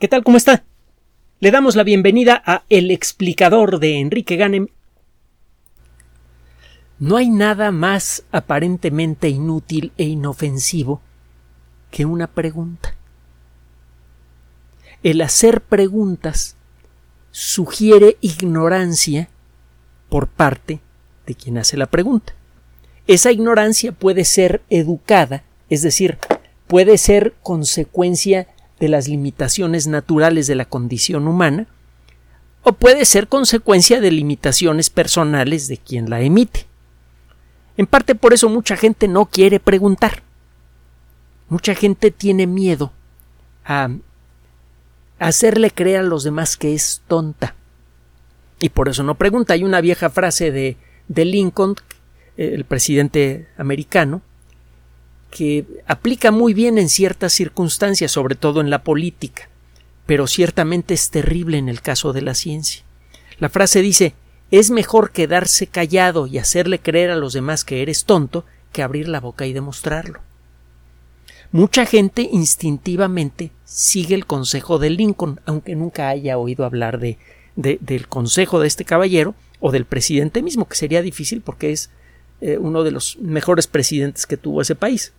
¿Qué tal? ¿Cómo está? Le damos la bienvenida a El explicador de Enrique Ganem. No hay nada más aparentemente inútil e inofensivo que una pregunta. El hacer preguntas sugiere ignorancia por parte de quien hace la pregunta. Esa ignorancia puede ser educada, es decir, puede ser consecuencia de las limitaciones naturales de la condición humana, o puede ser consecuencia de limitaciones personales de quien la emite. En parte por eso mucha gente no quiere preguntar. Mucha gente tiene miedo a hacerle creer a los demás que es tonta. Y por eso no pregunta. Hay una vieja frase de, de Lincoln, el presidente americano, que aplica muy bien en ciertas circunstancias, sobre todo en la política, pero ciertamente es terrible en el caso de la ciencia. La frase dice es mejor quedarse callado y hacerle creer a los demás que eres tonto que abrir la boca y demostrarlo. Mucha gente instintivamente sigue el consejo de Lincoln, aunque nunca haya oído hablar de, del consejo de este caballero o del presidente mismo, que sería difícil porque es eh, uno de los mejores presidentes que tuvo ese país.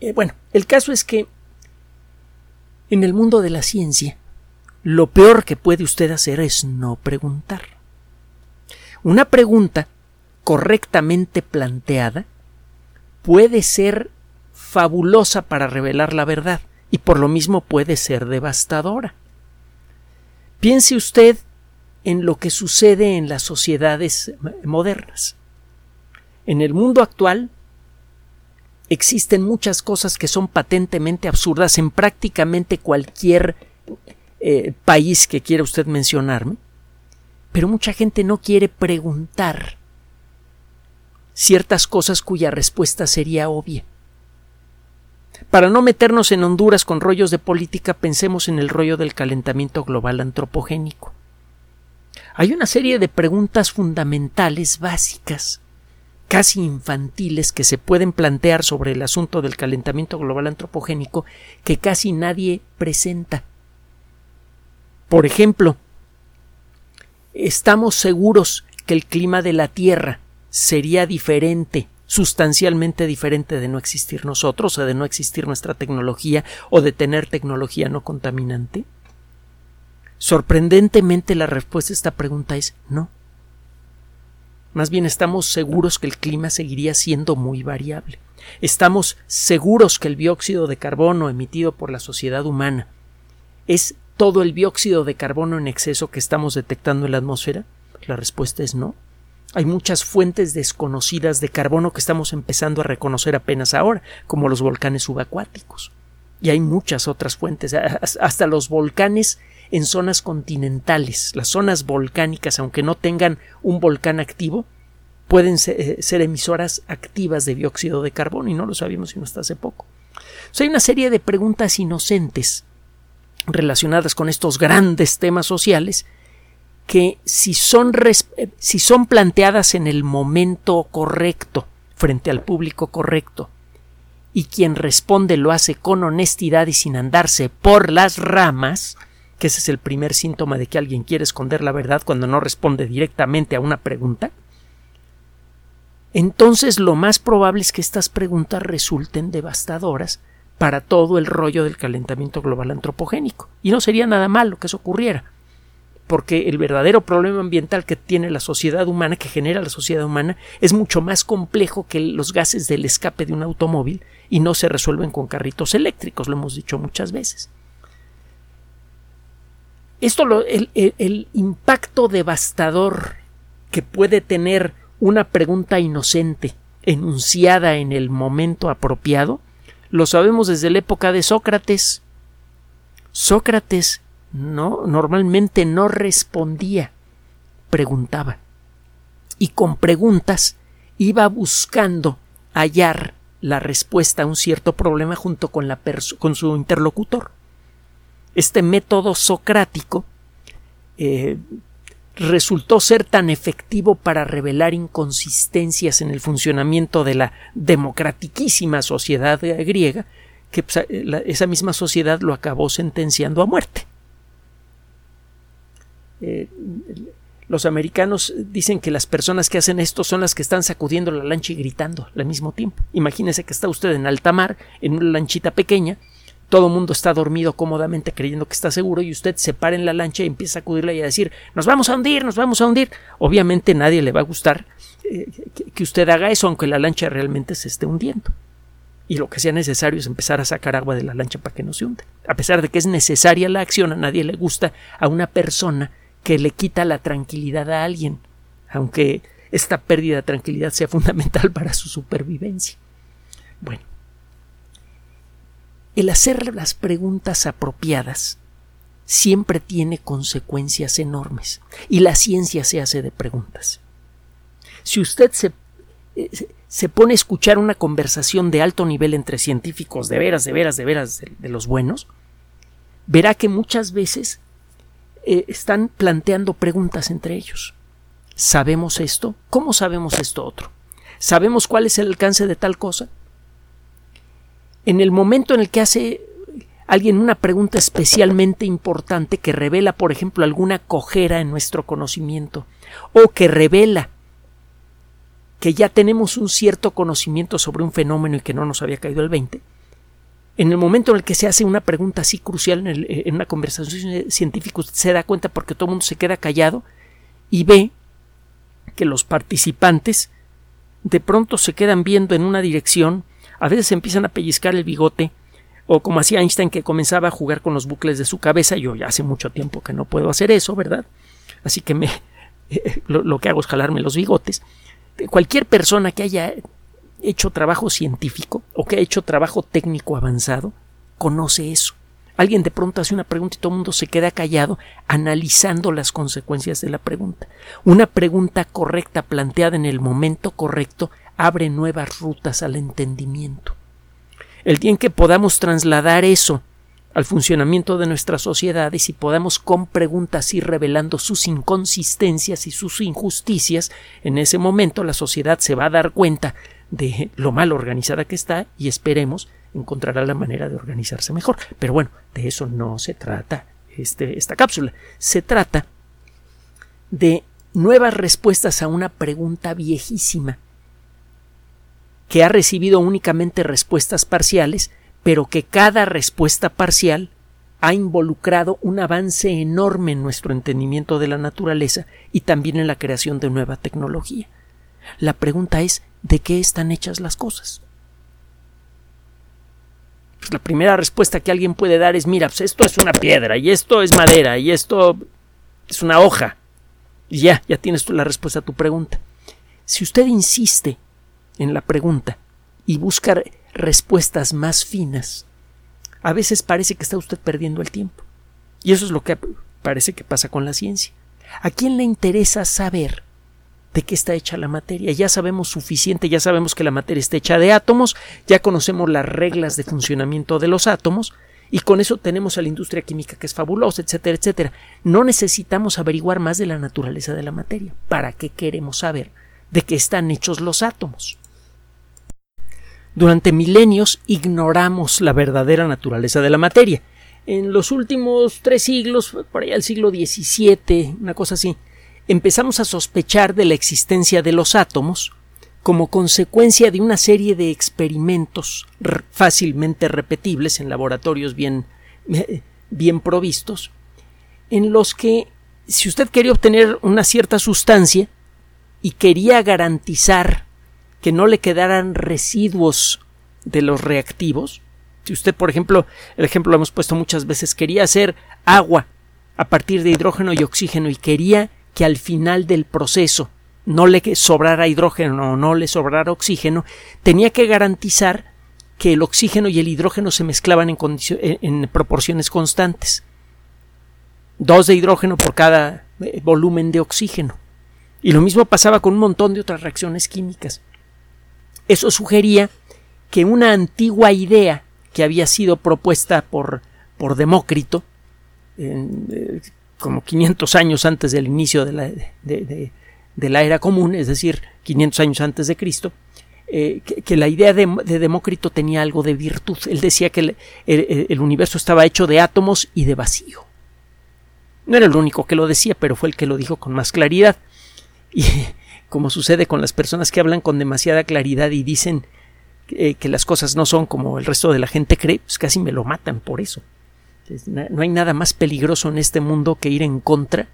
Eh, bueno, el caso es que en el mundo de la ciencia, lo peor que puede usted hacer es no preguntar. Una pregunta correctamente planteada puede ser fabulosa para revelar la verdad y por lo mismo puede ser devastadora. Piense usted en lo que sucede en las sociedades modernas. En el mundo actual, existen muchas cosas que son patentemente absurdas en prácticamente cualquier eh, país que quiera usted mencionarme, pero mucha gente no quiere preguntar ciertas cosas cuya respuesta sería obvia. Para no meternos en Honduras con rollos de política, pensemos en el rollo del calentamiento global antropogénico. Hay una serie de preguntas fundamentales básicas casi infantiles que se pueden plantear sobre el asunto del calentamiento global antropogénico que casi nadie presenta. Por ejemplo, ¿estamos seguros que el clima de la Tierra sería diferente, sustancialmente diferente de no existir nosotros, o de no existir nuestra tecnología, o de tener tecnología no contaminante? Sorprendentemente la respuesta a esta pregunta es no. Más bien estamos seguros que el clima seguiría siendo muy variable. Estamos seguros que el dióxido de carbono emitido por la sociedad humana es todo el dióxido de carbono en exceso que estamos detectando en la atmósfera. La respuesta es no. Hay muchas fuentes desconocidas de carbono que estamos empezando a reconocer apenas ahora, como los volcanes subacuáticos. Y hay muchas otras fuentes, hasta los volcanes en zonas continentales. Las zonas volcánicas, aunque no tengan un volcán activo, pueden eh, ser, emisoras activas de dióxido de carbono y no lo sabíamos sino hasta hace poco. hay una serie de preguntas inocentes relacionadas con estos grandes temas sociales que si son, eh, si son planteadas en el momento correcto, frente al público correcto, y quien responde lo hace con honestidad y sin andarse por las ramas, que ese es el primer síntoma de que alguien quiere esconder la verdad cuando no responde directamente a una pregunta, entonces lo más probable es que estas preguntas resulten devastadoras para todo el rollo del calentamiento global antropogénico. Y no sería nada malo que eso ocurriera, porque el verdadero problema ambiental que tiene la sociedad humana, que genera la sociedad humana, es mucho más complejo que los gases del escape de un automóvil y no se resuelven con carritos eléctricos, lo hemos dicho muchas veces. Esto lo, el, el impacto devastador que puede tener una pregunta inocente enunciada en el momento apropiado, lo sabemos desde la época de Sócrates. Sócrates no normalmente no respondía, preguntaba. Y con preguntas iba buscando hallar la respuesta a un cierto problema junto con, la con su interlocutor. Este método socrático eh, resultó ser tan efectivo para revelar inconsistencias en el funcionamiento de la democratiquísima sociedad griega que pues, esa misma sociedad lo acabó sentenciando a muerte. Eh, los americanos dicen que las personas que hacen esto son las que están sacudiendo la lancha y gritando al mismo tiempo. Imagínese que está usted en alta mar, en una lanchita pequeña, todo el mundo está dormido cómodamente creyendo que está seguro y usted se para en la lancha y empieza a sacudirla y a decir nos vamos a hundir, nos vamos a hundir. Obviamente nadie le va a gustar eh, que usted haga eso aunque la lancha realmente se esté hundiendo. Y lo que sea necesario es empezar a sacar agua de la lancha para que no se hunde. A pesar de que es necesaria la acción, a nadie le gusta a una persona que le quita la tranquilidad a alguien, aunque esta pérdida de tranquilidad sea fundamental para su supervivencia. Bueno, el hacer las preguntas apropiadas siempre tiene consecuencias enormes y la ciencia se hace de preguntas. Si usted se, eh, se pone a escuchar una conversación de alto nivel entre científicos de veras, de veras, de veras, de los buenos, verá que muchas veces eh, están planteando preguntas entre ellos. ¿Sabemos esto? ¿Cómo sabemos esto otro? ¿Sabemos cuál es el alcance de tal cosa? En el momento en el que hace alguien una pregunta especialmente importante que revela, por ejemplo, alguna cojera en nuestro conocimiento, o que revela que ya tenemos un cierto conocimiento sobre un fenómeno y que no nos había caído el 20, en el momento en el que se hace una pregunta así crucial en, una conversación científica, se da cuenta porque todo el mundo se queda callado y ve que los participantes de pronto se quedan viendo en una dirección, a veces empiezan a pellizcar el bigote, o como hacía Einstein que comenzaba a jugar con los bucles de su cabeza, yo ya hace mucho tiempo que no puedo hacer eso, ¿verdad? Así que me, lo, lo que hago es jalarme los bigotes. Cualquier persona que haya hecho trabajo científico o que ha hecho trabajo técnico avanzado conoce eso. Alguien de pronto hace una pregunta y todo el mundo se queda callado analizando las consecuencias de la pregunta. Una pregunta correcta planteada en el momento correcto abre nuevas rutas al entendimiento. El día en que podamos trasladar eso al funcionamiento de nuestras sociedades y podamos con preguntas ir revelando sus inconsistencias y sus injusticias, en ese momento la sociedad se va a dar cuenta de lo mal organizada que está y esperemos encontrará la manera de organizarse mejor. Pero bueno, de eso no se trata este, esta cápsula. Se trata de nuevas respuestas a una pregunta viejísima que ha recibido únicamente respuestas parciales, pero que cada respuesta parcial ha involucrado un avance enorme en nuestro entendimiento de la naturaleza y también en la creación de nueva tecnología. La pregunta es ¿de qué están hechas las cosas? Pues la primera respuesta que alguien puede dar es mira, pues esto es una piedra y esto es madera y esto es una hoja. Y ya, ya tienes tú la respuesta a tu pregunta. Si usted insiste en la pregunta y busca respuestas más finas, a veces parece que está usted perdiendo el tiempo. Y eso es lo que parece que pasa con la ciencia. ¿A quién le interesa saber de qué está hecha la materia. Ya sabemos suficiente, ya sabemos que la materia está hecha de átomos, ya conocemos las reglas de funcionamiento de los átomos, y con eso tenemos a la industria química que es fabulosa, etcétera, etcétera. No necesitamos averiguar más de la naturaleza de la materia. ¿Para qué queremos saber de qué están hechos los átomos? Durante milenios ignoramos la verdadera naturaleza de la materia. En los últimos tres siglos, por allá el siglo XVII, una cosa así, empezamos a sospechar de la existencia de los átomos como consecuencia de una serie de experimentos fácilmente repetibles en laboratorios bien, bien provistos, en los que si usted quería obtener una cierta sustancia y quería garantizar que no le quedaran residuos de los reactivos, si usted, por ejemplo, el ejemplo lo hemos puesto muchas veces, quería hacer agua a partir de hidrógeno y oxígeno y quería que al final del proceso no le sobrara hidrógeno o no le sobrara oxígeno, tenía que garantizar que el oxígeno y el hidrógeno se mezclaban en, en proporciones constantes. Dos de hidrógeno por cada eh, volumen de oxígeno. Y lo mismo pasaba con un montón de otras reacciones químicas. Eso sugería que una antigua idea que había sido propuesta por, por Demócrito, eh, como 500 años antes del inicio de la, de, la era común, es decir, 500 años antes de Cristo, eh, que, la idea de, Demócrito tenía algo de virtud. Él decía que el, universo estaba hecho de átomos y de vacío. No era el único que lo decía, pero fue el que lo dijo con más claridad. Y como sucede con las personas que hablan con demasiada claridad y dicen que las cosas no son como el resto de la gente cree, pues casi me lo matan por eso. No hay nada más peligroso en este mundo que ir en contra.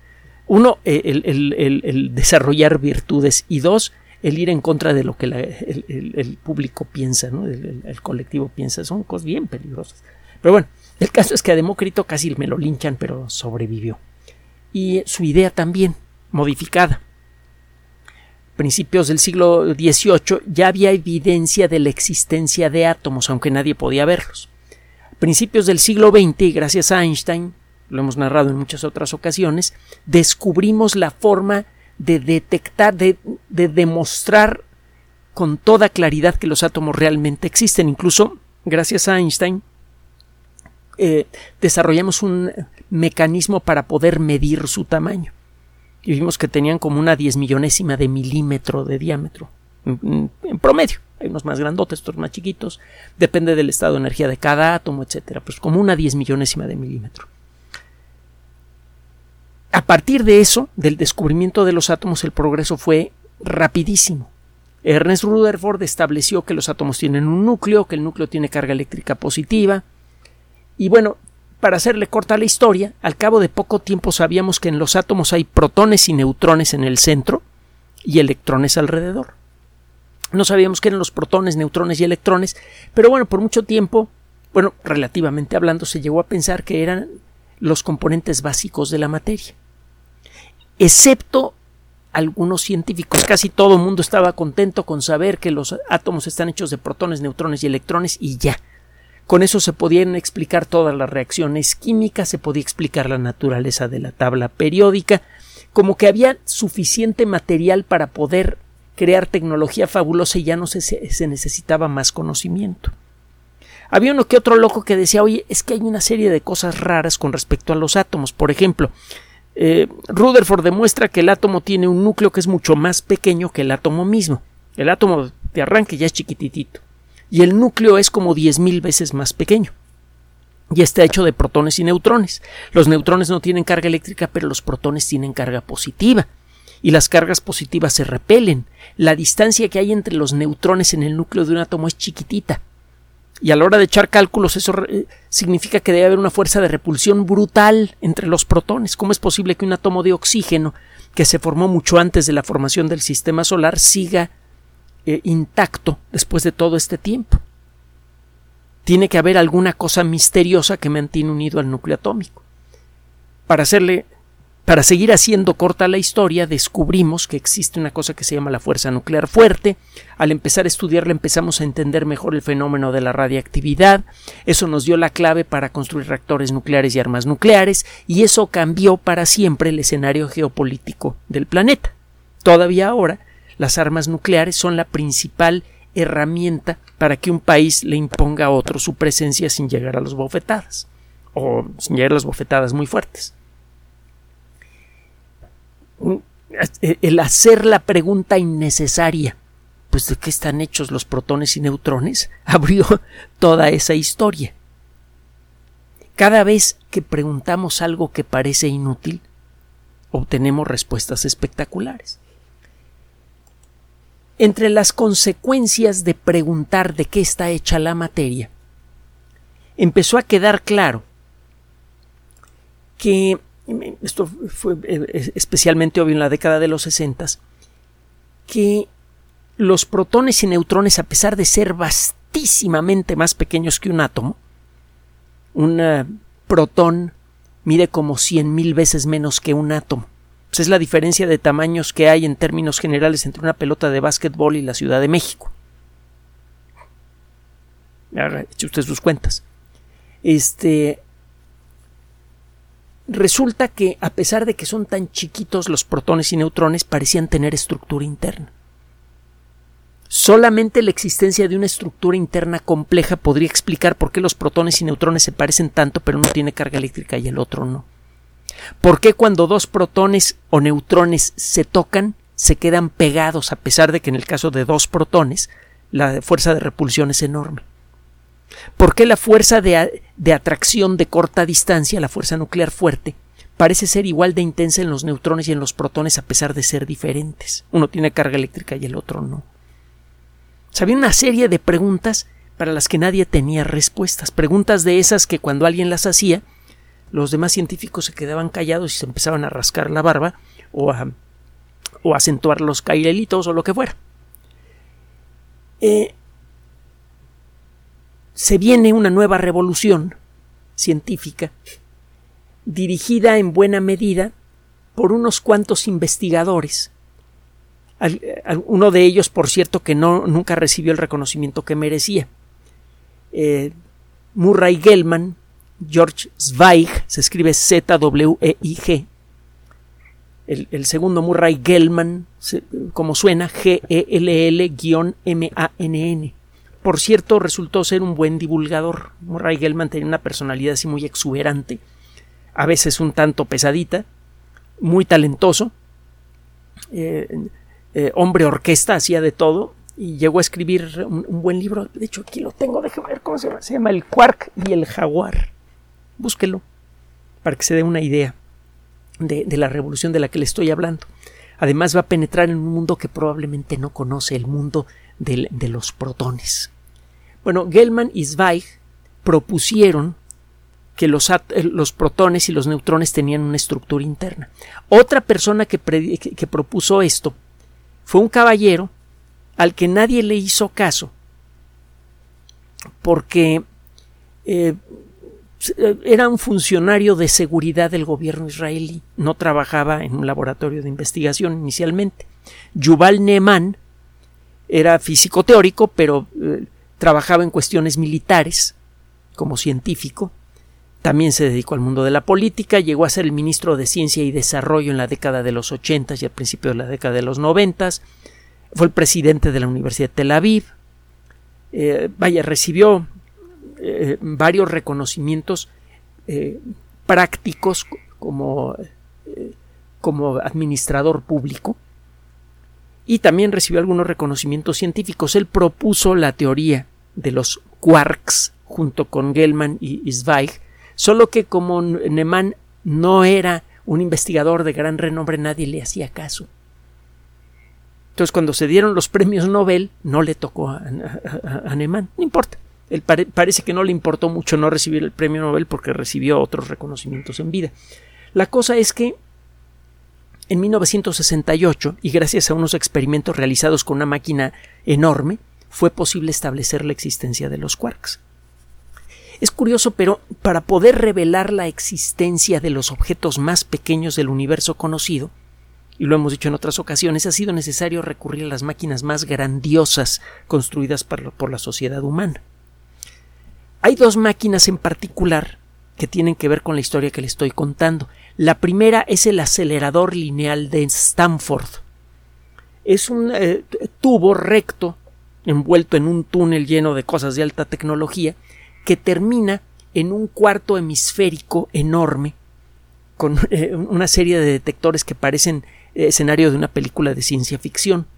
Uno, el desarrollar virtudes y dos, el ir en contra de lo que el, público piensa, ¿no? el, colectivo piensa, son cosas bien peligrosas. Pero bueno, el caso es que a Demócrito casi me lo linchan, pero sobrevivió. Y su idea también, modificada. Principios del siglo XVIII ya había evidencia de la existencia de átomos, aunque nadie podía verlos. Principios del siglo XX, y gracias a Einstein, lo hemos narrado en muchas otras ocasiones, descubrimos la forma de detectar, de, demostrar con toda claridad que los átomos realmente existen. Incluso, gracias a Einstein, eh, desarrollamos un mecanismo para poder medir su tamaño. Y vimos que tenían como una diez millonésima de milímetro de diámetro, en, promedio. Hay unos más grandotes, otros más chiquitos. Depende del estado de energía de cada átomo, etcétera. Pues como una diez millonésima de milímetro. A partir de eso, del descubrimiento de los átomos, el progreso fue rapidísimo. Ernest Rutherford estableció que los átomos tienen un núcleo, que el núcleo tiene carga eléctrica positiva. Y bueno, para hacerle corta la historia, al cabo de poco tiempo sabíamos que en los átomos hay protones y neutrones en el centro y electrones alrededor. No sabíamos qué eran los protones, neutrones y electrones, pero bueno, por mucho tiempo, bueno, relativamente hablando, se llegó a pensar que eran los componentes básicos de la materia excepto algunos científicos. Casi todo el mundo estaba contento con saber que los átomos están hechos de protones, neutrones y electrones y ya. Con eso se podían explicar todas las reacciones químicas, se podía explicar la naturaleza de la tabla periódica, como que había suficiente material para poder crear tecnología fabulosa y ya no se, necesitaba más conocimiento. Había uno que otro loco que decía, oye, es que hay una serie de cosas raras con respecto a los átomos. Por ejemplo, eh, Rutherford demuestra que el átomo tiene un núcleo que es mucho más pequeño que el átomo mismo. El átomo de arranque ya es chiquititito. Y el núcleo es como 10.000 veces más pequeño. Y está hecho de protones y neutrones. Los neutrones no tienen carga eléctrica, pero los protones tienen carga positiva. Y las cargas positivas se repelen. La distancia que hay entre los neutrones en el núcleo de un átomo es chiquitita. Y a la hora de echar cálculos, eso eh, significa que debe haber una fuerza de repulsión brutal entre los protones. ¿Cómo es posible que un átomo de oxígeno, que se formó mucho antes de la formación del sistema solar, siga eh, intacto después de todo este tiempo? Tiene que haber alguna cosa misteriosa que mantiene unido al núcleo atómico. Para hacerle para seguir haciendo corta la historia, descubrimos que existe una cosa que se llama la fuerza nuclear fuerte. Al empezar a estudiarla empezamos a entender mejor el fenómeno de la radiactividad. Eso nos dio la clave para construir reactores nucleares y armas nucleares, y eso cambió para siempre el escenario geopolítico del planeta. Todavía ahora, las armas nucleares son la principal herramienta para que un país le imponga a otro su presencia sin llegar a las bofetadas, o sin llegar a las bofetadas muy fuertes el hacer la pregunta innecesaria, pues de qué están hechos los protones y neutrones, abrió toda esa historia. Cada vez que preguntamos algo que parece inútil, obtenemos respuestas espectaculares. Entre las consecuencias de preguntar de qué está hecha la materia, empezó a quedar claro que esto fue eh, especialmente obvio en la década de los 60, que los protones y neutrones, a pesar de ser vastísimamente más pequeños que un átomo, un protón mide como cien mil veces menos que un átomo. Pues es la diferencia de tamaños que hay en términos generales entre una pelota de básquetbol y la Ciudad de México. Eche usted sus cuentas. Este, Resulta que, a pesar de que son tan chiquitos los protones y neutrones, parecían tener estructura interna. Solamente la existencia de una estructura interna compleja podría explicar por qué los protones y neutrones se parecen tanto, pero uno tiene carga eléctrica y el otro no. ¿Por qué cuando dos protones o neutrones se tocan, se quedan pegados, a pesar de que en el caso de dos protones la fuerza de repulsión es enorme. ¿Por qué la fuerza de, de atracción de corta distancia, la fuerza nuclear fuerte, parece ser igual de intensa en los neutrones y en los protones a pesar de ser diferentes? Uno tiene carga eléctrica y el otro no. Había una serie de preguntas para las que nadie tenía respuestas, preguntas de esas que cuando alguien las hacía, los demás científicos se quedaban callados y se empezaban a rascar la barba o a, o acentuar los cairelitos o lo que fuera. Eh, se viene una nueva revolución científica dirigida en buena medida por unos cuantos investigadores. uno de ellos, por cierto, que no, nunca recibió el reconocimiento que merecía. Eh, Murray Gell-Mann, George Zweig, se escribe Z-W-E-I-G. El, segundo Murray Gell-Mann, como suena, G-E-L-L-M-A-N-N. Por cierto, resultó ser un buen divulgador. Murray Gell-Mann tenía una personalidad así muy exuberante, a veces un tanto pesadita, muy talentoso, eh, eh, hombre orquesta, hacía de todo, y llegó a escribir un, buen libro. De hecho, aquí lo tengo, déjeme ver cómo se llama. Se llama El Quark y el Jaguar. Búsquelo para que se dé una idea de, la revolución de la que le estoy hablando. Además va a penetrar en un mundo que probablemente no conoce, el mundo de, los protones. Bueno, Gell-Mann y Zweig propusieron que los, los, protones y los neutrones tenían una estructura interna. Otra persona que, que, propuso esto fue un caballero al que nadie le hizo caso porque eh, era un funcionario de seguridad del gobierno israelí, no trabajaba en un laboratorio de investigación inicialmente. Yuval Neeman era físico teórico, pero eh, trabajaba en cuestiones militares como científico. También se dedicó al mundo de la política, llegó a ser el ministro de Ciencia y Desarrollo en la década de los 80 y al principio de la década de los 90. Fue el presidente de la Universidad de Tel Aviv. Eh, vaya, recibió eh, varios reconocimientos eh, prácticos como, eh, como administrador público y también recibió algunos reconocimientos científicos. Él propuso la teoría de los quarks junto con Gell-Mann y Zweig, solo que como Neumann no era un investigador de gran renombre, nadie le hacía caso. Entonces, cuando se dieron los premios Nobel, no le tocó a, a, no importa parece que no le importó mucho no recibir el premio Nobel porque recibió otros reconocimientos en vida. La cosa es que en 1968, y gracias a unos experimentos realizados con una máquina enorme, fue posible establecer la existencia de los quarks. Es curioso, pero para poder revelar la existencia de los objetos más pequeños del universo conocido, y lo hemos dicho en otras ocasiones, ha sido necesario recurrir a las máquinas más grandiosas construidas por la sociedad humana. Hay dos máquinas en particular que tienen que ver con la historia que le estoy contando. La primera es el acelerador lineal de Stanford. Es un eh, tubo recto envuelto en un túnel lleno de cosas de alta tecnología que termina en un cuarto hemisférico enorme con eh, una serie de detectores que parecen eh, escenario de una película de ciencia ficción.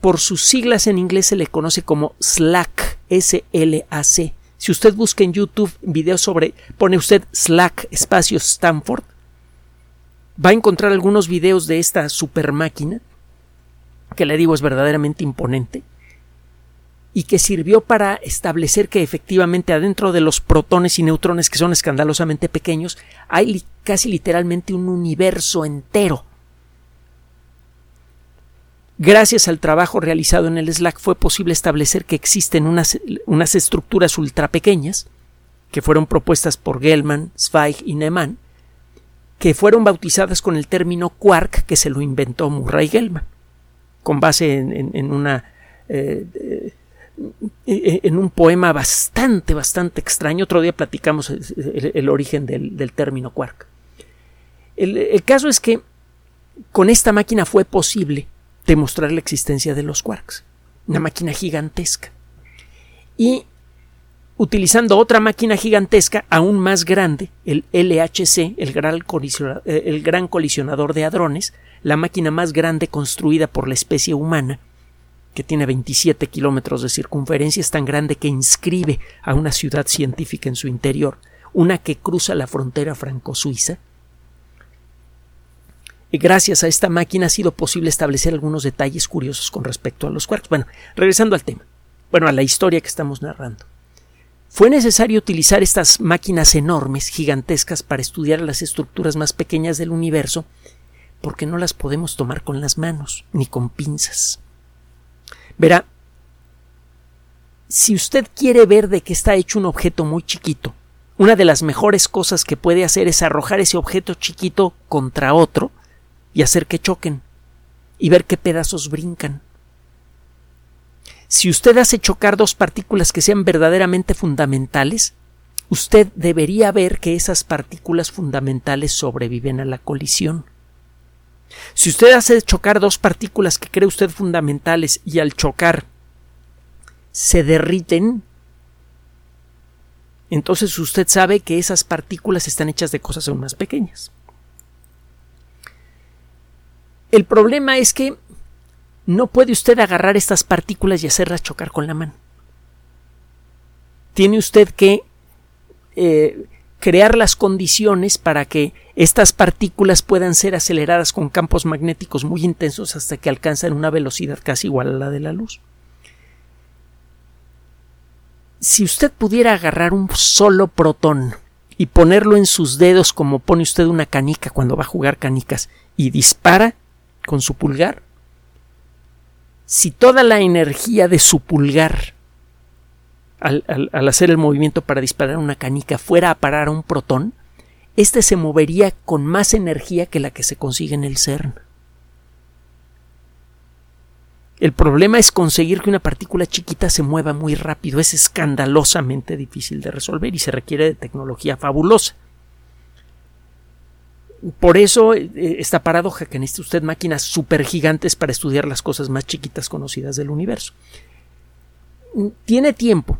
Por sus siglas en inglés se le conoce como SLAC, S-L-A-C, si usted busca en YouTube videos sobre, pone usted Slack espacio Stanford, va a encontrar algunos videos de esta super máquina, que le digo es verdaderamente imponente, y que sirvió para establecer que efectivamente adentro de los protones y neutrones que son escandalosamente pequeños hay casi literalmente un universo entero Gracias al trabajo realizado en el SLAC fue posible establecer que existen unas, unas estructuras ultra pequeñas, que fueron propuestas por Gell-Mann, Zweig y Neumann, que fueron bautizadas con el término quark que se lo inventó Murray Gell-Mann, con base en, eh, eh, en un poema bastante, bastante extraño. Otro día platicamos el, origen del, término quark. el, caso es que con esta máquina fue posible demostrar la existencia de los quarks. Una máquina gigantesca. Y utilizando otra máquina gigantesca aún más grande, el LHC, el gran, colisionador, eh, el gran colisionador de hadrones, la máquina más grande construida por la especie humana, que tiene 27 kilómetros de circunferencia, es tan grande que inscribe a una ciudad científica en su interior, una que cruza la frontera franco-suiza. Gracias a esta máquina ha sido posible establecer algunos detalles curiosos con respecto a los quarks. Bueno, regresando al tema, bueno, a la historia que estamos narrando. Fue necesario utilizar estas máquinas enormes, gigantescas, para estudiar las estructuras más pequeñas del universo, porque no las podemos tomar con las manos, ni con pinzas. Verá, si usted quiere ver de qué está hecho un objeto muy chiquito, una de las mejores cosas que puede hacer es arrojar ese objeto chiquito contra otro y hacer que choquen y ver qué pedazos brincan. Si usted hace chocar dos partículas que sean verdaderamente fundamentales, usted debería ver que esas partículas fundamentales sobreviven a la colisión. Si usted hace chocar dos partículas que cree usted fundamentales y al chocar se derriten, entonces usted sabe que esas partículas están hechas de cosas aún más pequeñas. El problema es que no puede usted agarrar estas partículas y hacerlas chocar con la mano. Tiene usted que eh, crear las condiciones para que estas partículas puedan ser aceleradas con campos magnéticos muy intensos hasta que alcanzan una velocidad casi igual a la de la luz. Si usted pudiera agarrar un solo protón y ponerlo en sus dedos como pone usted una canica cuando va a jugar canicas y dispara con su pulgar, si toda la energía de su pulgar al, hacer el movimiento para disparar una canica fuera a parar a un protón, éste se movería con más energía que la que se consigue en el CERN. El problema es conseguir que una partícula chiquita se mueva muy rápido. Es escandalosamente difícil de resolver y se requiere de tecnología fabulosa. Por eso eh, esta paradoja que necesita usted máquinas supergigantes para estudiar las cosas más chiquitas conocidas del universo. Tiene tiempo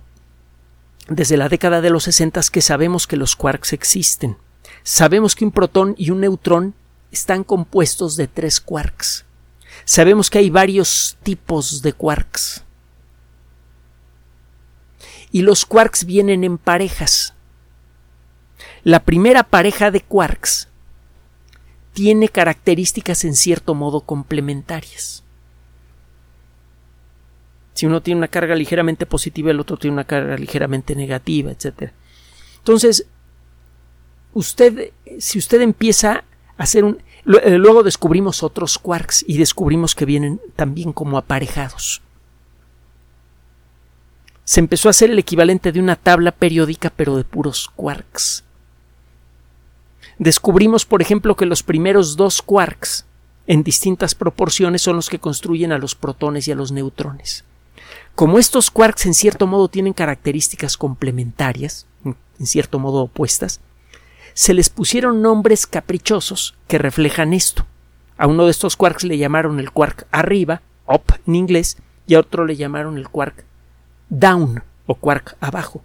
desde la década de los 60 que sabemos que los quarks existen. Sabemos que un protón y un neutrón están compuestos de tres quarks. Sabemos que hay varios tipos de quarks. Y los quarks vienen en parejas. La primera pareja de quarks tiene características en cierto modo complementarias. Si uno tiene una carga ligeramente positiva, el otro tiene una carga ligeramente negativa, etc. Entonces, usted, si usted empieza a hacer un... Eh, luego descubrimos otros quarks y descubrimos que vienen también como aparejados. Se empezó a hacer el equivalente de una tabla periódica pero de puros quarks. Descubrimos, por ejemplo, que los primeros dos quarks en distintas proporciones son los que construyen a los protones y a los neutrones. Como estos quarks en cierto modo tienen características complementarias, en cierto modo opuestas, se les pusieron nombres caprichosos que reflejan esto. A uno de estos quarks le llamaron el quark arriba, up en inglés, y a otro le llamaron el quark down o quark abajo.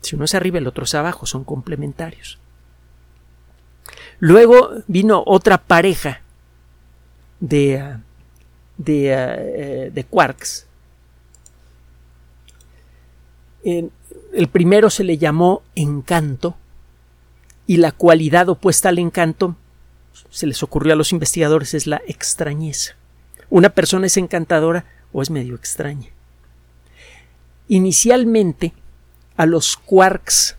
Si uno es arriba, el otro es abajo, son complementarios. Luego vino otra pareja de, ah, de, ah, eh, de quarks el primero se le llamó encanto y la cualidad opuesta al encanto se les ocurrió a los investigadores es la extrañeza. Una persona es encantadora o es medio extraña. Inicialmente a los quarks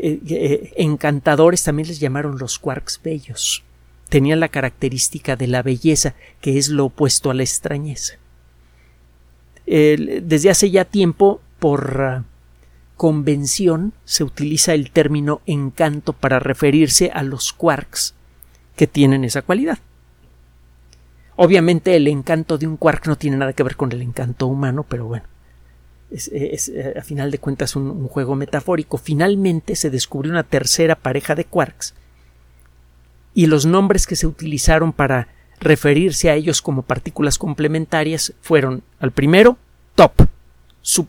eh, eh, encantadores también les llamaron los quarks bellos. Tenían la característica de la belleza, que es lo opuesto a la extrañeza. desde hace ya tiempo, por ah, convención se utiliza el término encanto para referirse a los quarks que tienen esa cualidad. Obviamente el encanto de un quark no tiene nada que ver con el encanto humano, pero bueno, es, eh, a final de cuentas un, un juego metafórico. Finalmente se descubrió una tercera pareja de quarks y los nombres que se utilizaron para referirse a ellos como partículas complementarias fueron al primero top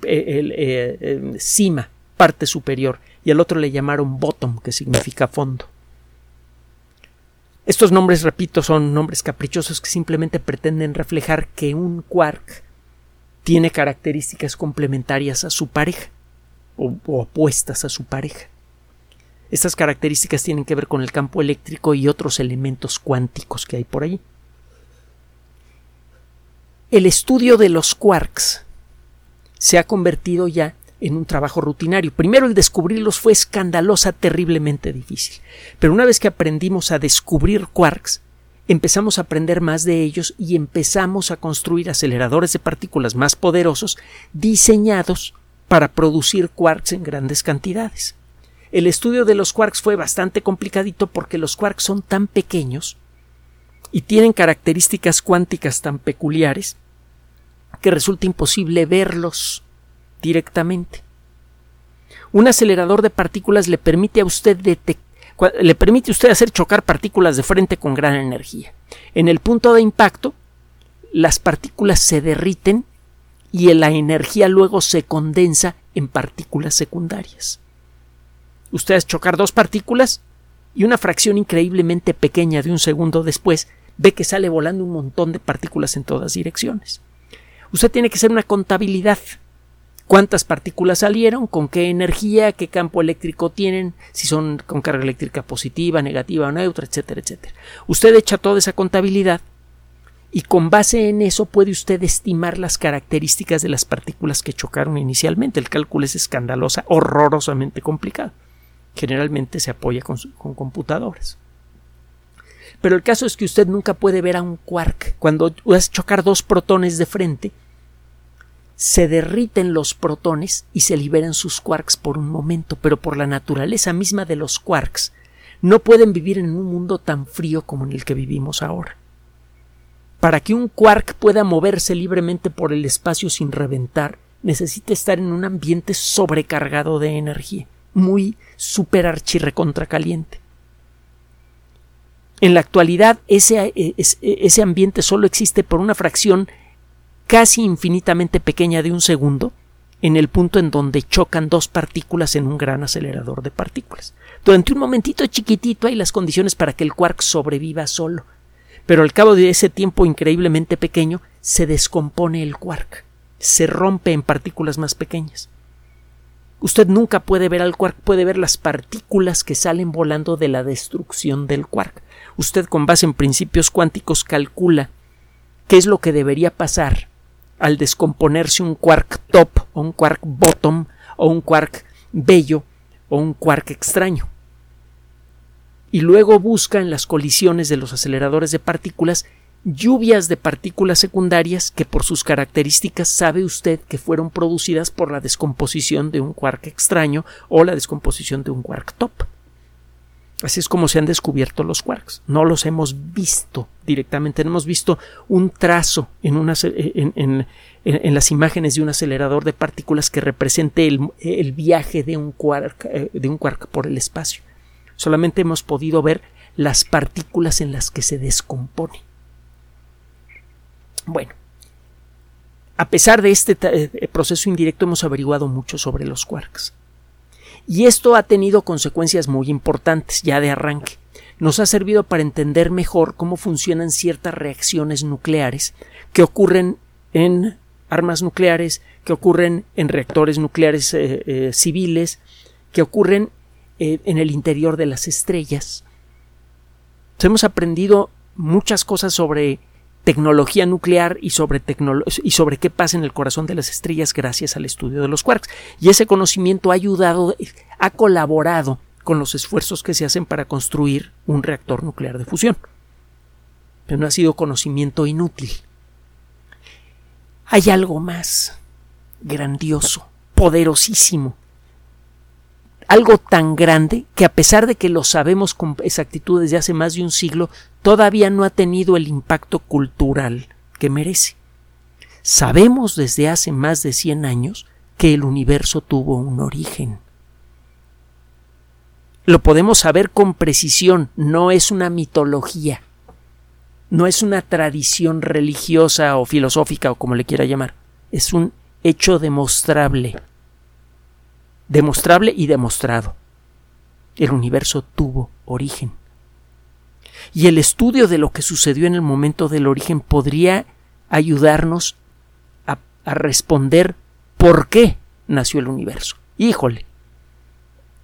eh, el, eh, cima, parte superior, y al otro le llamaron bottom, que significa fondo. Estos nombres, repito, son nombres caprichosos que simplemente pretenden reflejar que un quark tiene características complementarias a su pareja o, opuestas a su pareja. Estas características tienen que ver con el campo eléctrico y otros elementos cuánticos que hay por ahí. El estudio de los quarks se ha convertido ya en un trabajo rutinario. Primero el descubrirlos fue escandalosa, terriblemente difícil. Pero una vez que aprendimos a descubrir quarks, empezamos a aprender más de ellos y empezamos a construir aceleradores de partículas más poderosos diseñados para producir quarks en grandes cantidades. El estudio de los quarks fue bastante complicadito porque los quarks son tan pequeños y tienen características cuánticas tan peculiares que resulta imposible verlos directamente. Un acelerador de partículas le permite a usted detectar le permite usted hacer chocar partículas de frente con gran energía. En el punto de impacto, las partículas se derriten y la energía luego se condensa en partículas secundarias. Usted hace chocar dos partículas y una fracción increíblemente pequeña de un segundo después ve que sale volando un montón de partículas en todas direcciones. Usted tiene que hacer una contabilidad cuántas partículas salieron, con qué energía, qué campo eléctrico tienen, si son con carga eléctrica positiva, negativa o neutra, etcétera, etcétera. Usted echa toda esa contabilidad y con base en eso puede usted estimar las características de las partículas que chocaron inicialmente. El cálculo es escandalosa, horrorosamente complicado. Generalmente se apoya con, con computadoras. Pero el caso es que usted nunca puede ver a un quark. Cuando hace chocar dos protones de frente, se derriten los protones y se liberan sus quarks por un momento, pero por la naturaleza misma de los quarks no pueden vivir en un mundo tan frío como en el que vivimos ahora. Para que un quark pueda moverse libremente por el espacio sin reventar, necesita estar en un ambiente sobrecargado de energía, muy super caliente. En la actualidad ese, e, ese ambiente solo existe por una fracción casi infinitamente pequeña de un segundo en el punto en donde chocan dos partículas en un gran acelerador de partículas. Durante un momentito chiquitito hay las condiciones para que el quark sobreviva solo, pero al cabo de ese tiempo increíblemente pequeño se descompone el quark, se rompe en partículas más pequeñas. Usted nunca puede ver al quark, puede ver las partículas que salen volando de la destrucción del quark. Usted con base en principios cuánticos calcula qué es lo que debería pasar al descomponerse un quark top o un quark bottom o un quark bello o un quark extraño. Y luego busca en las colisiones de los aceleradores de partículas lluvias de partículas secundarias que por sus características sabe usted que fueron producidas por la descomposición de un quark extraño o la descomposición de un quark top. Así es como se han descubierto los quarks. No los hemos visto directamente, hemos visto un trazo en, en, las imágenes de un acelerador de partículas que represente el, viaje de un, quark, eh, de un quark por el espacio. Solamente hemos podido ver las partículas en las que se descompone. Bueno, a pesar de este eh, proceso indirecto hemos averiguado mucho sobre los quarks. Y esto ha tenido consecuencias muy importantes ya de arranque. Nos ha servido para entender mejor cómo funcionan ciertas reacciones nucleares que ocurren en armas nucleares, que ocurren en reactores nucleares eh, eh, civiles, que ocurren eh, en el interior de las estrellas. hemos aprendido muchas cosas sobre tecnología nuclear y sobre, y sobre qué pasa en el corazón de las estrellas gracias al estudio de los quarks. Y ese conocimiento ha ayudado, ha colaborado con los esfuerzos que se hacen para construir un reactor nuclear de fusión. Pero no ha sido conocimiento inútil. Hay algo más grandioso, poderosísimo, algo tan grande que a pesar de que lo sabemos con exactitud desde hace más de un siglo, todavía no ha tenido el impacto cultural que merece. Sabemos desde hace más de 100 años que el universo tuvo un origen. Lo podemos saber con precisión, no es una mitología, no es una tradición religiosa o filosófica o como le quiera llamar, es un hecho demostrable demostrable y demostrado. El universo tuvo origen. Y el estudio de lo que sucedió en el momento del origen podría ayudarnos a, responder por qué nació el universo. Híjole.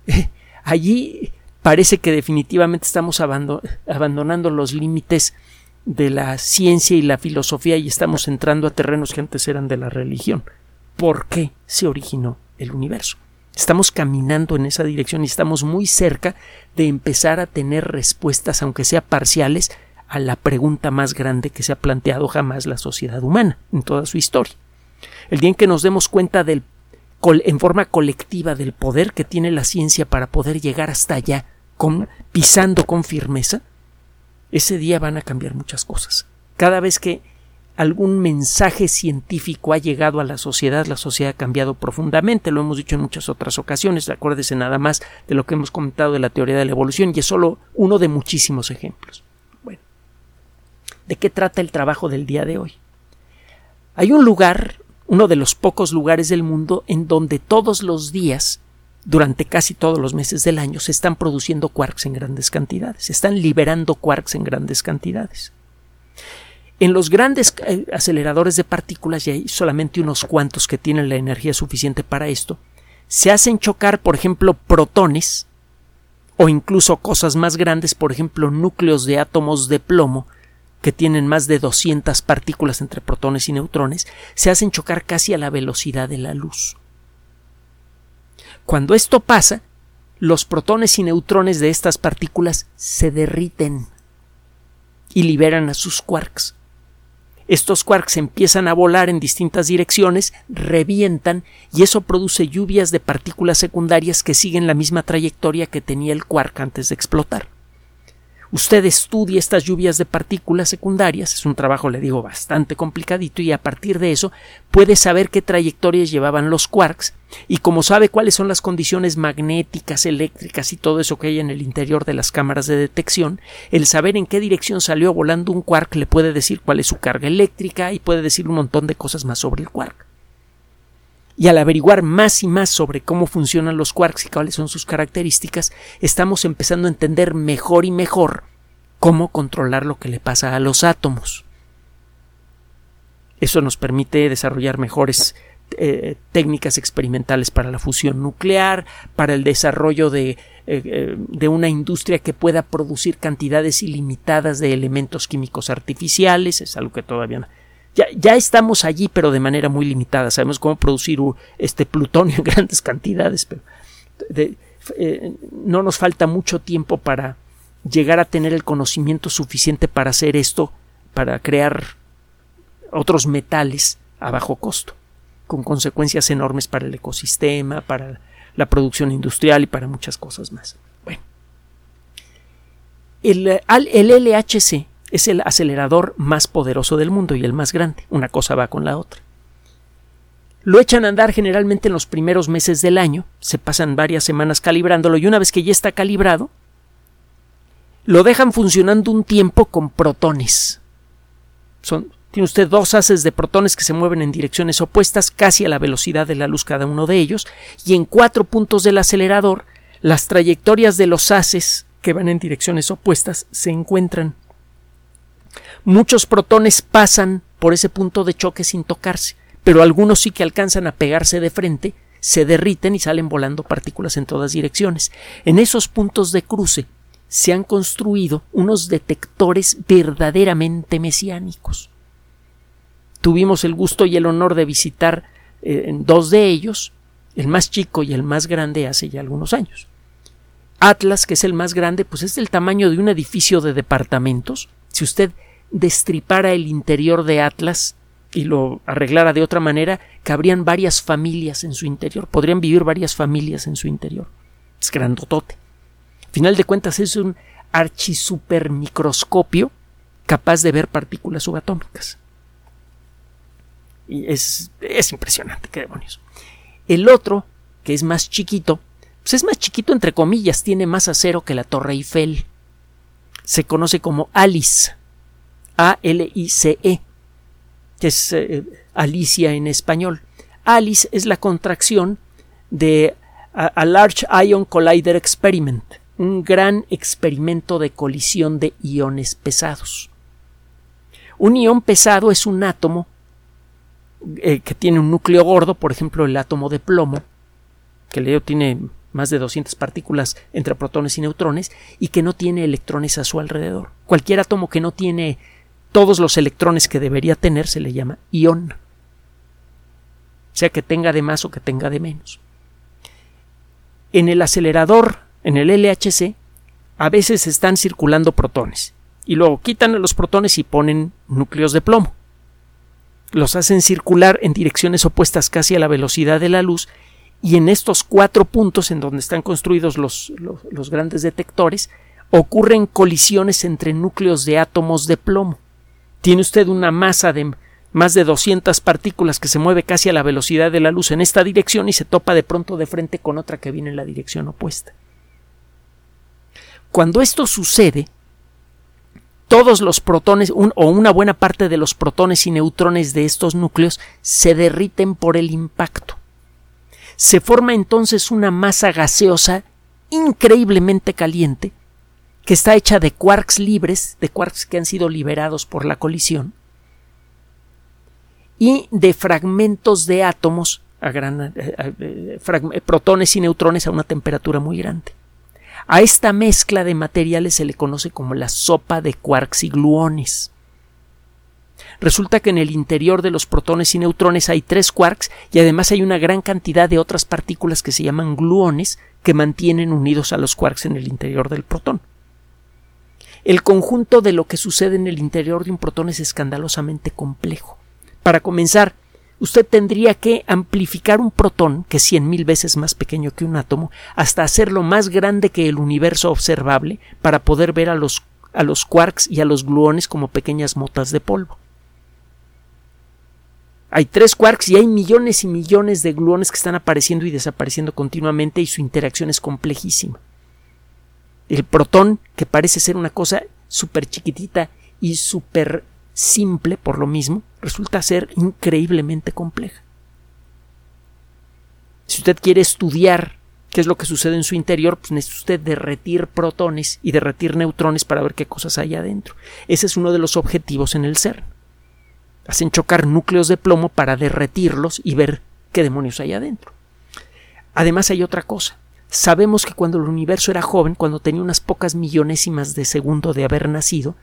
Allí parece que definitivamente estamos abandonando los límites de la ciencia y la filosofía y estamos entrando a terrenos que antes eran de la religión. ¿Por qué se originó el universo? Estamos caminando en esa dirección y estamos muy cerca de empezar a tener respuestas, aunque sea parciales, a la pregunta más grande que se ha planteado jamás la sociedad humana en toda su historia. El día en que nos demos cuenta del, en forma colectiva del poder que tiene la ciencia para poder llegar hasta allá, pisando con firmeza, ese día van a cambiar muchas cosas. Cada vez que algún mensaje científico ha llegado a la sociedad, la sociedad ha cambiado profundamente, lo hemos dicho en muchas otras ocasiones, acuérdese nada más de lo que hemos comentado de la teoría de la evolución y es solo uno de muchísimos ejemplos. Bueno, ¿de qué trata el trabajo del día de hoy? Hay un lugar, uno de los pocos lugares del mundo en donde todos los días durante casi todos los meses del año se están produciendo quarks en grandes cantidades, se están liberando quarks en grandes cantidades. En los grandes eh, aceleradores de partículas, y hay solamente unos cuantos que tienen la energía suficiente para esto, se hacen chocar, por ejemplo, protones o incluso cosas más grandes, por ejemplo, núcleos de átomos de plomo que tienen más de 200 partículas entre protones y neutrones, se hacen chocar casi a la velocidad de la luz. Cuando esto pasa, los protones y neutrones de estas partículas se derriten y liberan a sus quarks. Estos quarks empiezan a volar en distintas direcciones, revientan y eso produce lluvias de partículas secundarias que siguen la misma trayectoria que tenía el quark antes de explotar. Usted estudia estas lluvias de partículas secundarias, es un trabajo, le digo, bastante complicadito, y a partir de eso puede saber qué trayectorias llevaban los quarks, y como sabe cuáles son las condiciones magnéticas, eléctricas y todo eso que hay en el interior de las cámaras de detección, el saber en qué dirección salió volando un quark le puede decir cuál es su carga eléctrica y puede decir un montón de cosas más sobre el quark. Y al averiguar más y más sobre cómo funcionan los quarks y cuáles son sus características, estamos empezando a entender mejor y mejor cómo controlar lo que le pasa a los átomos. Eso nos permite desarrollar mejores eh, técnicas experimentales para la fusión nuclear, para el desarrollo de, eh, eh, de, una industria que pueda producir cantidades ilimitadas de elementos químicos artificiales, es algo que todavía ya, estamos allí, pero de manera muy limitada. Sabemos cómo producir este plutonio en grandes cantidades, pero eh, no nos falta mucho tiempo para llegar a tener el conocimiento suficiente para hacer esto, para crear otros metales a bajo costo, con consecuencias enormes para el ecosistema, para la producción industrial y para muchas cosas más. Bueno, el, el LHC es el acelerador más poderoso del mundo y el más grande. Una cosa va con la otra. Lo echan a andar generalmente en los primeros meses del año, se pasan varias semanas calibrándolo y una vez que ya está calibrado, lo dejan funcionando un tiempo con protones. Son, tiene usted dos haces de protones que se mueven en direcciones opuestas, casi a la velocidad de la luz cada uno de ellos, y en cuatro puntos del acelerador, las trayectorias de los haces que van en direcciones opuestas se encuentran Muchos protones pasan por ese punto de choque sin tocarse, pero algunos sí que alcanzan a pegarse de frente, se derriten y salen volando partículas en todas direcciones. En esos puntos de cruce se han construido unos detectores verdaderamente mesiánicos. Tuvimos el gusto y el honor de visitar eh, dos de ellos, el más chico y el más grande hace ya algunos años. Atlas, que es el más grande, pues es del tamaño de un edificio de departamentos. Si usted destripara el interior de Atlas y lo arreglara de otra manera, cabrían varias familias en su interior, podrían vivir varias familias en su interior. Es grandotote. final de cuentas es un archisupermicroscopio capaz de ver partículas subatómicas. Y es, es impresionante, qué demonios. El otro, que es más chiquito, pues es más chiquito entre comillas, tiene más acero que la Torre Eiffel. Se conoce como ALICE a-L-I-C-E, que es eh, Alicia en español. ALICE es la contracción de a, Large Ion Collider Experiment, un gran experimento de colisión de iones pesados. Un ion pesado es un átomo eh, que tiene un núcleo gordo, por ejemplo el átomo de plomo, que el tiene más de 200 partículas entre protones y neutrones y que no tiene electrones a su alrededor. Cualquier átomo que no tiene todos los electrones que debería tener se le llama ión, sea que tenga de más o que tenga de menos. En el acelerador, en el LHC, a veces están circulando protones y luego quitan los protones y ponen núcleos de plomo. Los hacen circular en direcciones opuestas casi a la velocidad de la luz y en estos cuatro puntos en donde están construidos los, los, grandes detectores ocurren colisiones entre núcleos de átomos de plomo. Tiene usted una masa de más de 200 partículas que se mueve casi a la velocidad de la luz en esta dirección y se topa de pronto de frente con otra que viene en la dirección opuesta. Cuando esto sucede, todos los protones o una buena parte de los protones y neutrones de estos núcleos se derriten por el impacto. Se forma entonces una masa gaseosa increíblemente caliente que está hecha de quarks libres, de quarks que han sido liberados por la colisión, y de fragmentos de átomos, a gran, eh, eh, protones y neutrones a una temperatura muy grande. A esta mezcla de materiales se le conoce como la sopa de quarks y gluones. Resulta que en el interior de los protones y neutrones hay tres quarks y además hay una gran cantidad de otras partículas que se llaman gluones que mantienen unidos a los quarks en el interior del protón. El conjunto de lo que sucede en el interior de un protón es escandalosamente complejo. Para comenzar, usted tendría que amplificar un protón, que es cien mil veces más pequeño que un átomo, hasta hacerlo más grande que el universo observable para poder ver a los, a los quarks y a los gluones como pequeñas motas de polvo. Hay tres quarks y hay millones y millones de gluones que están apareciendo y desapareciendo continuamente y su interacción es complejísima. El protón, que parece ser una cosa súper chiquitita y súper simple por lo mismo, resulta ser increíblemente compleja. Si usted quiere estudiar qué es lo que sucede en su interior, pues necesita usted derretir protones y derretir neutrones para ver qué cosas hay adentro. Ese es uno de los objetivos en el CERN. Hacen chocar núcleos de plomo para derretirlos y ver qué demonios hay adentro. Además hay otra cosa. Sabemos que cuando el universo era joven, cuando tenía unas pocas millonésimas de segundo de haber nacido,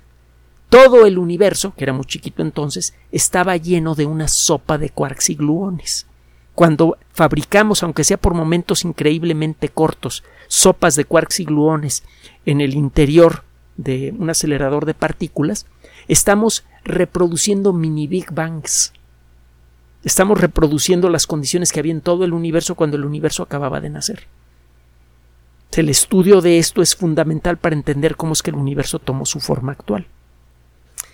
todo el universo, que era muy chiquito entonces, estaba lleno de una sopa de quarks y gluones. Cuando fabricamos, aunque sea por momentos increíblemente cortos, sopas de quarks y gluones en el interior de un acelerador de partículas, estamos reproduciendo mini Big Bangs. Estamos reproduciendo las condiciones que había en todo el universo cuando el universo acababa de nacer. El estudio de esto es fundamental para entender cómo es que el universo tomó su forma actual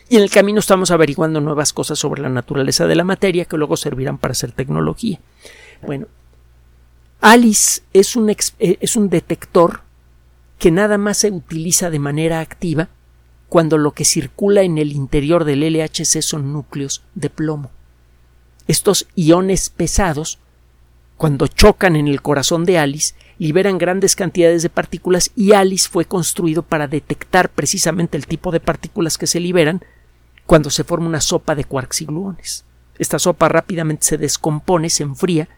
y en el camino estamos averiguando nuevas cosas sobre la naturaleza de la materia que luego servirán para hacer tecnología. Bueno, ALICE es un, eh, detector que nada más se utiliza de manera activa cuando lo que circula en el interior del LHC son núcleos de plomo. Estos iones pesados, cuando chocan en el corazón de ALICE, liberan grandes cantidades de partículas y ALICE fue construido para detectar precisamente el tipo de partículas que se liberan cuando se forma una sopa de quarks y gluones. Esta sopa rápidamente se descompone, se enfría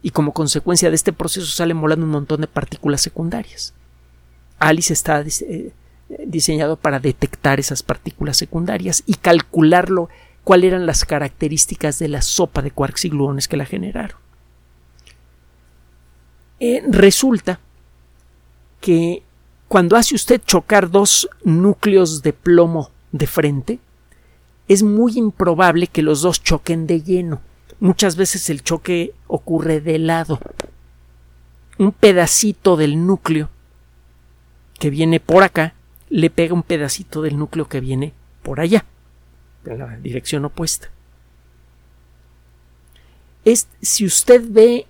y como consecuencia de este proceso salen volando un montón de partículas secundarias. ALICE está eh, diseñado para detectar esas partículas secundarias y calcularlo cuáles eran las características de la sopa de quarks y gluones que la generaron. Eh, resulta que cuando hace usted chocar dos núcleos de plomo de frente, es muy improbable que los dos choquen de lleno. Muchas veces el choque ocurre de lado. Un pedacito del núcleo que viene por acá le pega un pedacito del núcleo que viene por allá, en la dirección opuesta. Es, si usted ve,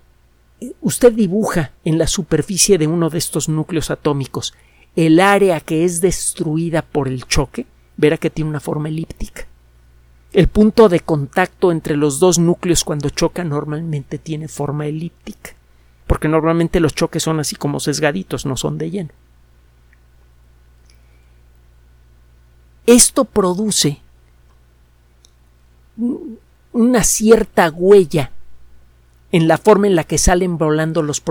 usted dibuja en la superficie de uno de estos núcleos atómicos el área que es destruida por el choque, verá que tiene una forma elíptica. El punto de contacto entre los dos núcleos cuando chocan normalmente tiene forma elíptica, porque normalmente los choques son así como sesgaditos, no son de lleno. Esto produce un una cierta huella en la forma en la que salen volando los,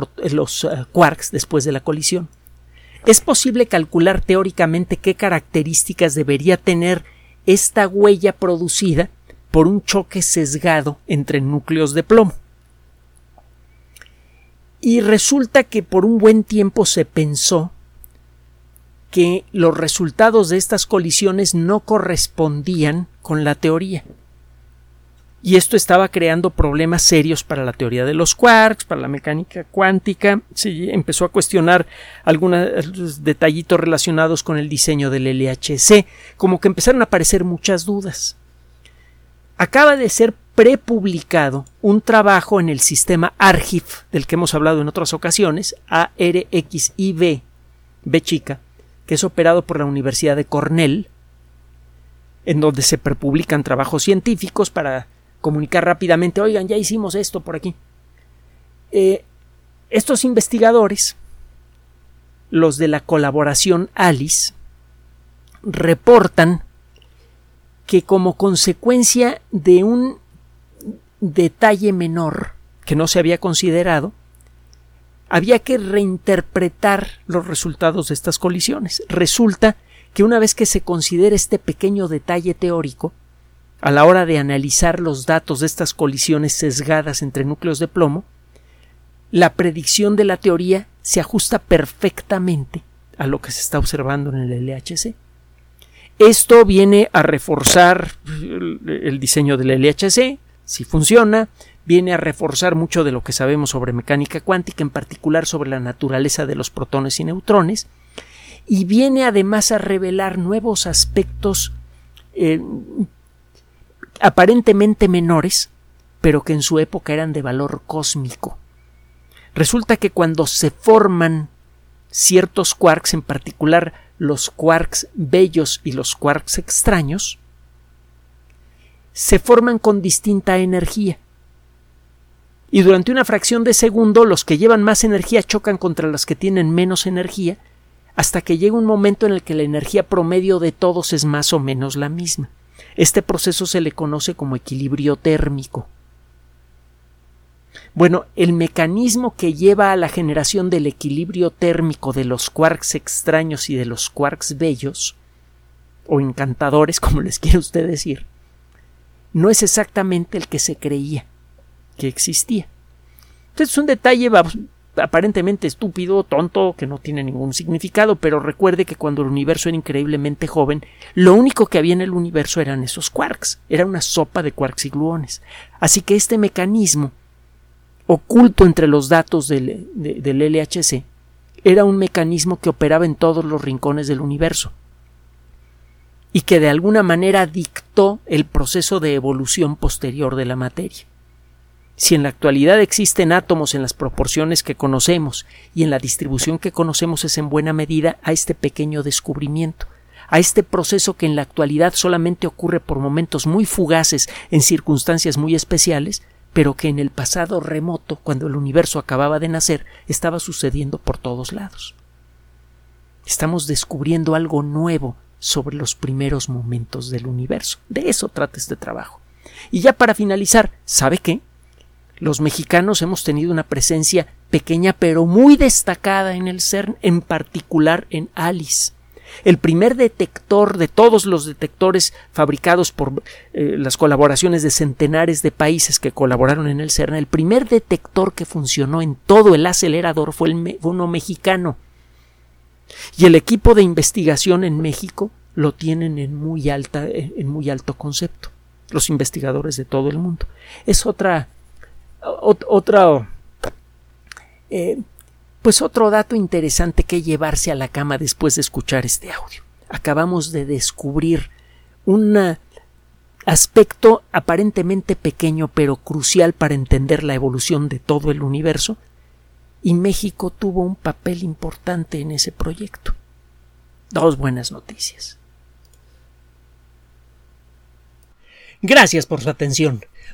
uh, quarks después de la colisión. Es posible calcular teóricamente qué características debería tener esta huella producida por un choque sesgado entre núcleos de plomo. Y resulta que por un buen tiempo se pensó que los resultados de estas colisiones no correspondían con la teoría. Y esto estaba creando problemas serios para la teoría de los quarks, para la mecánica cuántica. Se empezó a cuestionar algunos detallitos relacionados con el diseño del LHC, como que empezaron a aparecer muchas dudas. Acaba de ser prepublicado un trabajo en el sistema ARGIF, del que hemos hablado en otras ocasiones, ARXIV, B chica, que es operado por la Universidad de Cornell, en donde se prepublican trabajos científicos para comunicar rápidamente, oigan, ya hicimos esto por aquí. Eh, estos investigadores, los de la colaboración ALICE, reportan que como consecuencia de un detalle menor que no se había considerado, había que reinterpretar los resultados de estas colisiones. Resulta que una vez que se considera este pequeño detalle teórico, a la hora de analizar los datos de estas colisiones sesgadas entre núcleos de plomo, la predicción de la teoría se ajusta perfectamente a lo que se está observando en el LHC. Esto viene a reforzar el diseño del LHC, si funciona, viene a reforzar mucho de lo que sabemos sobre mecánica cuántica, en particular sobre la naturaleza de los protones y neutrones, y viene además a revelar nuevos aspectos eh, aparentemente menores, pero que en su época eran de valor cósmico. Resulta que cuando se forman ciertos quarks, en particular los quarks bellos y los quarks extraños, se forman con distinta energía y durante una fracción de segundo los que llevan más energía chocan contra los que tienen menos energía, hasta que llega un momento en el que la energía promedio de todos es más o menos la misma. Este proceso se le conoce como equilibrio térmico. Bueno, el mecanismo que lleva a la generación del equilibrio térmico de los quarks extraños y de los quarks bellos, o encantadores, como les quiere usted decir, no es exactamente el que se creía que existía. Entonces es un detalle aparentemente estúpido, tonto, que no tiene ningún significado, pero recuerde que cuando el universo era increíblemente joven, lo único que había en el universo eran esos quarks, era una sopa de quarks y gluones. Así que este mecanismo, oculto entre los datos del, del LHC, era un mecanismo que operaba en todos los rincones del universo y que de alguna manera dictó el proceso de evolución posterior de la materia. Si en la actualidad existen átomos en las proporciones que conocemos y en la distribución que conocemos es en buena medida a este pequeño descubrimiento, a este proceso que en la actualidad solamente ocurre por momentos muy fugaces en circunstancias muy especiales, pero que en el pasado remoto, cuando el universo acababa de nacer, estaba sucediendo por todos lados. Estamos descubriendo algo nuevo sobre los primeros momentos del universo. De eso trata este trabajo. Y ya para finalizar, ¿sabe qué? Los mexicanos hemos tenido una presencia pequeña pero muy destacada en el CERN, en particular en ALICE. El primer detector de todos los detectores fabricados por eh, las colaboraciones de centenares de países que colaboraron en el CERN, el primer detector que funcionó en todo el acelerador fue, el, uno mexicano, y el equipo de investigación en México lo tienen en muy alta, en muy alto concepto. Los investigadores de todo el mundo. Es otra, otra, eh, pues otro dato interesante que llevarse a la cama después de escuchar este audio. Acabamos de descubrir un aspecto aparentemente pequeño pero crucial para entender la evolución de todo el universo y México tuvo un papel importante en ese proyecto. Dos buenas noticias. Gracias por su atención.